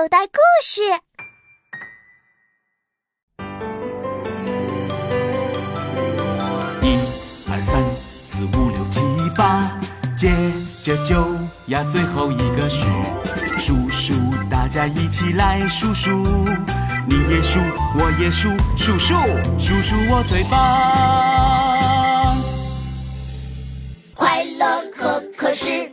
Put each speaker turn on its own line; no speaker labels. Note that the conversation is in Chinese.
口袋故事。
一、二、三、四、五、六、七、八，接着九呀，最后一个是数数，大家一起来数数。你也数，我也数，数数数数我最棒。
快乐可可是。